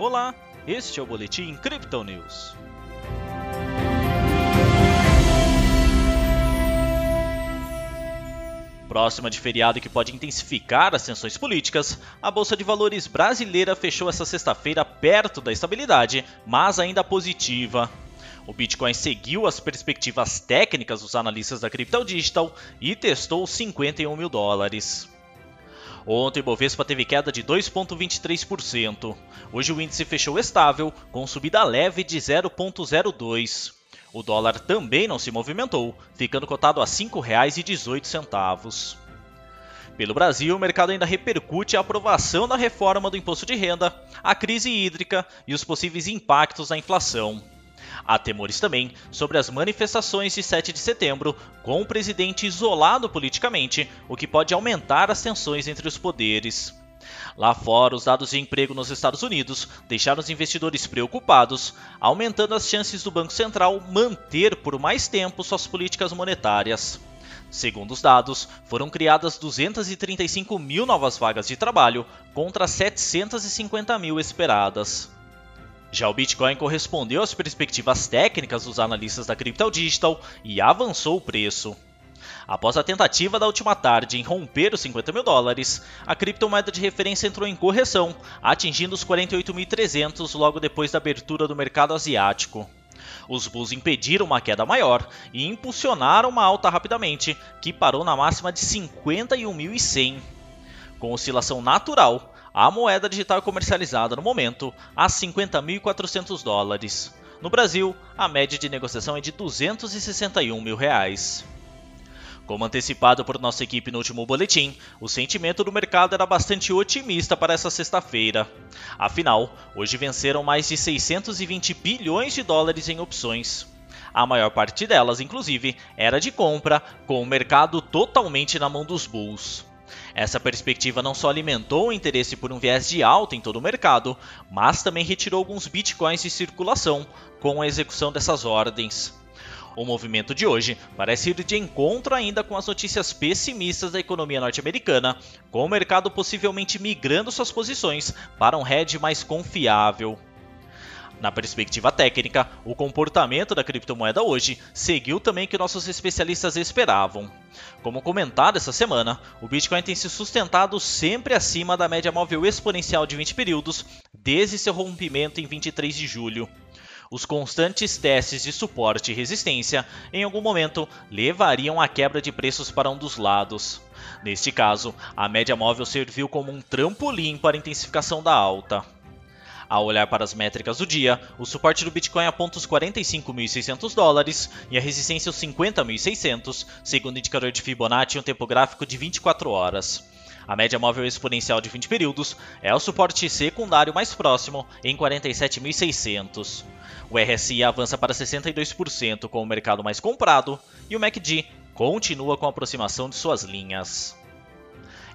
Olá, este é o Boletim Crypto News. Próxima de feriado que pode intensificar as tensões políticas, a Bolsa de Valores brasileira fechou essa sexta-feira perto da estabilidade, mas ainda positiva. O Bitcoin seguiu as perspectivas técnicas dos analistas da Crypto Digital e testou 51 mil dólares. Ontem o Bovespa teve queda de 2,23%. Hoje o índice fechou estável, com subida leve de 0,02%. O dólar também não se movimentou, ficando cotado a R$ 5,18. Pelo Brasil, o mercado ainda repercute a aprovação da reforma do imposto de renda, a crise hídrica e os possíveis impactos na inflação. Há temores também sobre as manifestações de 7 de setembro, com o presidente isolado politicamente, o que pode aumentar as tensões entre os poderes. Lá fora, os dados de emprego nos Estados Unidos deixaram os investidores preocupados, aumentando as chances do Banco Central manter por mais tempo suas políticas monetárias. Segundo os dados, foram criadas 235 mil novas vagas de trabalho contra 750 mil esperadas. Já o Bitcoin correspondeu às perspectivas técnicas dos analistas da Crypto Digital e avançou o preço. Após a tentativa da última tarde em romper os 50 mil dólares, a criptomoeda de referência entrou em correção, atingindo os 48.300 logo depois da abertura do mercado asiático. Os bulls impediram uma queda maior e impulsionaram uma alta rapidamente, que parou na máxima de 51.100. Com oscilação natural, a moeda digital é comercializada no momento a 50.400 dólares. No Brasil, a média de negociação é de 261 mil reais. Como antecipado por nossa equipe no último boletim, o sentimento do mercado era bastante otimista para essa sexta-feira. Afinal, hoje venceram mais de 620 bilhões de dólares em opções. A maior parte delas, inclusive, era de compra, com o mercado totalmente na mão dos bulls. Essa perspectiva não só alimentou o interesse por um viés de alta em todo o mercado, mas também retirou alguns bitcoins de circulação com a execução dessas ordens. O movimento de hoje parece ir de encontro ainda com as notícias pessimistas da economia norte-americana, com o mercado possivelmente migrando suas posições para um hedge mais confiável. Na perspectiva técnica, o comportamento da criptomoeda hoje seguiu também que nossos especialistas esperavam. Como comentado essa semana, o Bitcoin tem se sustentado sempre acima da média móvel exponencial de 20 períodos desde seu rompimento em 23 de julho. Os constantes testes de suporte e resistência, em algum momento, levariam à quebra de preços para um dos lados. Neste caso, a média móvel serviu como um trampolim para a intensificação da alta. Ao olhar para as métricas do dia, o suporte do Bitcoin aponta os 45.600 dólares e a resistência os 50.600, segundo o indicador de Fibonacci em um tempo gráfico de 24 horas. A média móvel exponencial de 20 períodos é o suporte secundário mais próximo, em 47.600. O RSI avança para 62% com o mercado mais comprado e o MACD continua com a aproximação de suas linhas.